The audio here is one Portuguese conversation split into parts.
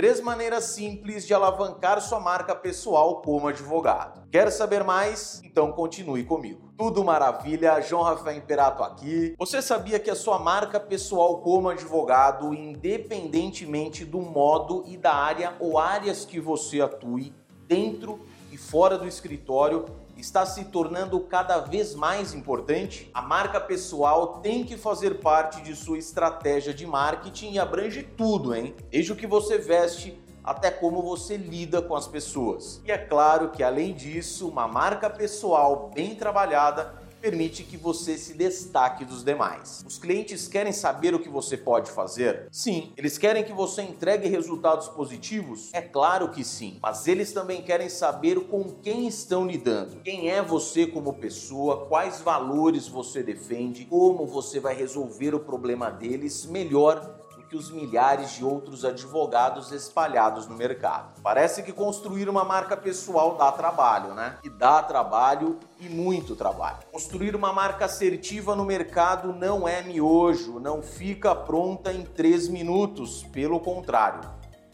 Três maneiras simples de alavancar sua marca pessoal como advogado. Quer saber mais? Então continue comigo. Tudo maravilha, João Rafael Imperato aqui. Você sabia que a sua marca pessoal como advogado, independentemente do modo e da área ou áreas que você atue, dentro e fora do escritório, está se tornando cada vez mais importante, a marca pessoal tem que fazer parte de sua estratégia de marketing e abrange tudo, hein? Desde o que você veste até como você lida com as pessoas. E é claro que além disso, uma marca pessoal bem trabalhada permite que você se destaque dos demais. Os clientes querem saber o que você pode fazer? Sim. Eles querem que você entregue resultados positivos? É claro que sim. Mas eles também querem saber com quem estão lidando. Quem é você como pessoa, quais valores você defende, como você vai resolver o problema deles melhor que os milhares de outros advogados espalhados no mercado. Parece que construir uma marca pessoal dá trabalho, né? E dá trabalho e muito trabalho. Construir uma marca assertiva no mercado não é miojo, não fica pronta em três minutos, pelo contrário.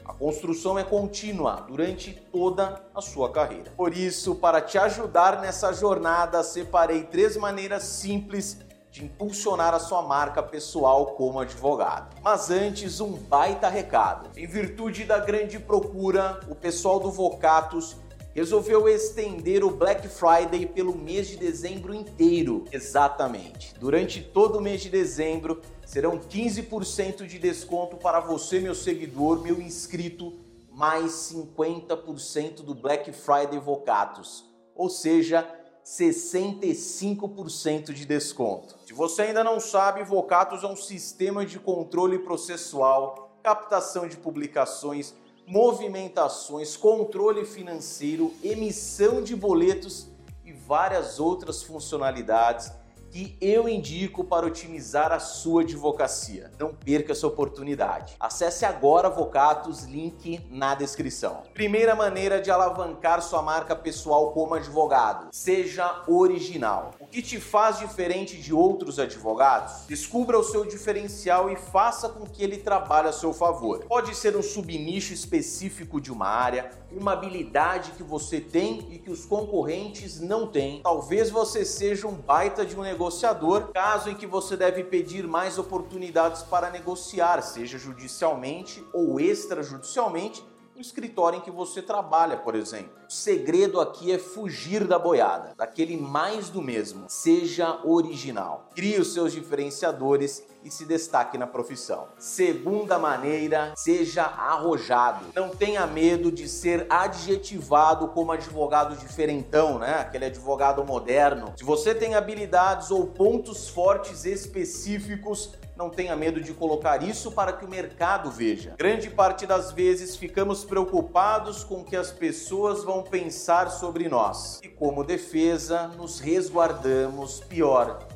A construção é contínua durante toda a sua carreira. Por isso, para te ajudar nessa jornada, separei três maneiras simples de impulsionar a sua marca pessoal como advogado. Mas antes, um baita recado. Em virtude da grande procura, o pessoal do Vocatus resolveu estender o Black Friday pelo mês de dezembro inteiro. Exatamente. Durante todo o mês de dezembro, serão 15% de desconto para você, meu seguidor, meu inscrito, mais 50% do Black Friday Vocatus. Ou seja, 65% de desconto. Se você ainda não sabe, Vocatus é um sistema de controle processual, captação de publicações, movimentações, controle financeiro, emissão de boletos e várias outras funcionalidades que eu indico para otimizar a sua advocacia. Não perca essa oportunidade. Acesse agora Vocatus, link na descrição. Primeira maneira de alavancar sua marca pessoal como advogado: seja original. O que te faz diferente de outros advogados? Descubra o seu diferencial e faça com que ele trabalhe a seu favor. Pode ser um subnicho específico de uma área, uma habilidade que você tem e que os concorrentes não têm. Talvez você seja um baita de um negócio negociador, caso em que você deve pedir mais oportunidades para negociar, seja judicialmente ou extrajudicialmente, no escritório em que você trabalha, por exemplo. O segredo aqui é fugir da boiada, daquele mais do mesmo. Seja original. Crie os seus diferenciadores e se destaque na profissão. Segunda maneira, seja arrojado. Não tenha medo de ser adjetivado como advogado diferentão, né? Aquele advogado moderno. Se você tem habilidades ou pontos fortes específicos, não tenha medo de colocar isso para que o mercado veja. Grande parte das vezes ficamos preocupados com o que as pessoas vão pensar sobre nós e, como defesa, nos resguardamos, pior,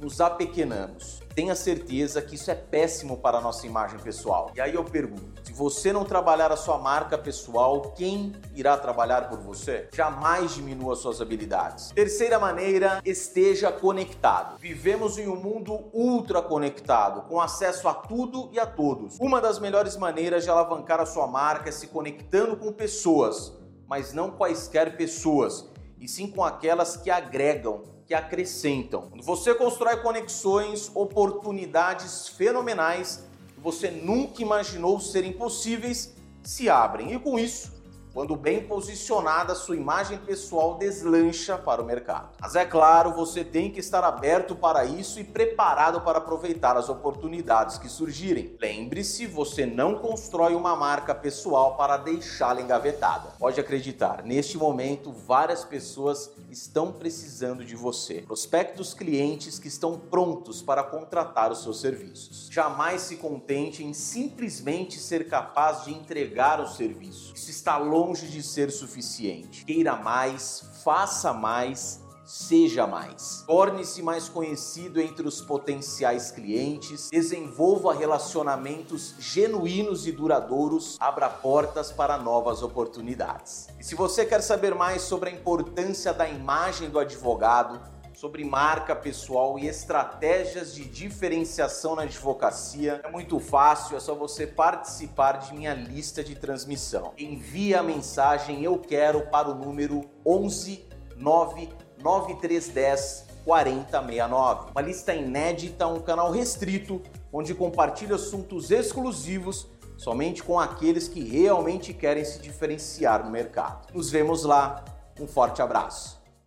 nos apequenamos tenha certeza que isso é péssimo para a nossa imagem pessoal. E aí eu pergunto: se você não trabalhar a sua marca pessoal, quem irá trabalhar por você? Jamais diminua suas habilidades. Terceira maneira, esteja conectado. Vivemos em um mundo ultra conectado, com acesso a tudo e a todos. Uma das melhores maneiras de alavancar a sua marca é se conectando com pessoas, mas não quaisquer pessoas, e sim com aquelas que agregam que acrescentam. Quando você constrói conexões, oportunidades fenomenais que você nunca imaginou serem possíveis se abrem. E com isso, quando bem posicionada, sua imagem pessoal deslancha para o mercado. Mas é claro, você tem que estar aberto para isso e preparado para aproveitar as oportunidades que surgirem. Lembre-se, você não constrói uma marca pessoal para deixá-la engavetada. Pode acreditar, neste momento várias pessoas estão precisando de você. Prospectos clientes que estão prontos para contratar os seus serviços. Jamais se contente em simplesmente ser capaz de entregar o serviço. Isso está longe longe de ser suficiente. Queira mais, faça mais, seja mais. Torne-se mais conhecido entre os potenciais clientes, desenvolva relacionamentos genuínos e duradouros, abra portas para novas oportunidades. E se você quer saber mais sobre a importância da imagem do advogado, sobre marca pessoal e estratégias de diferenciação na advocacia. É muito fácil, é só você participar de minha lista de transmissão. Envie a mensagem eu quero para o número 11 99310 4069. Uma lista inédita, um canal restrito onde compartilho assuntos exclusivos somente com aqueles que realmente querem se diferenciar no mercado. Nos vemos lá. Um forte abraço.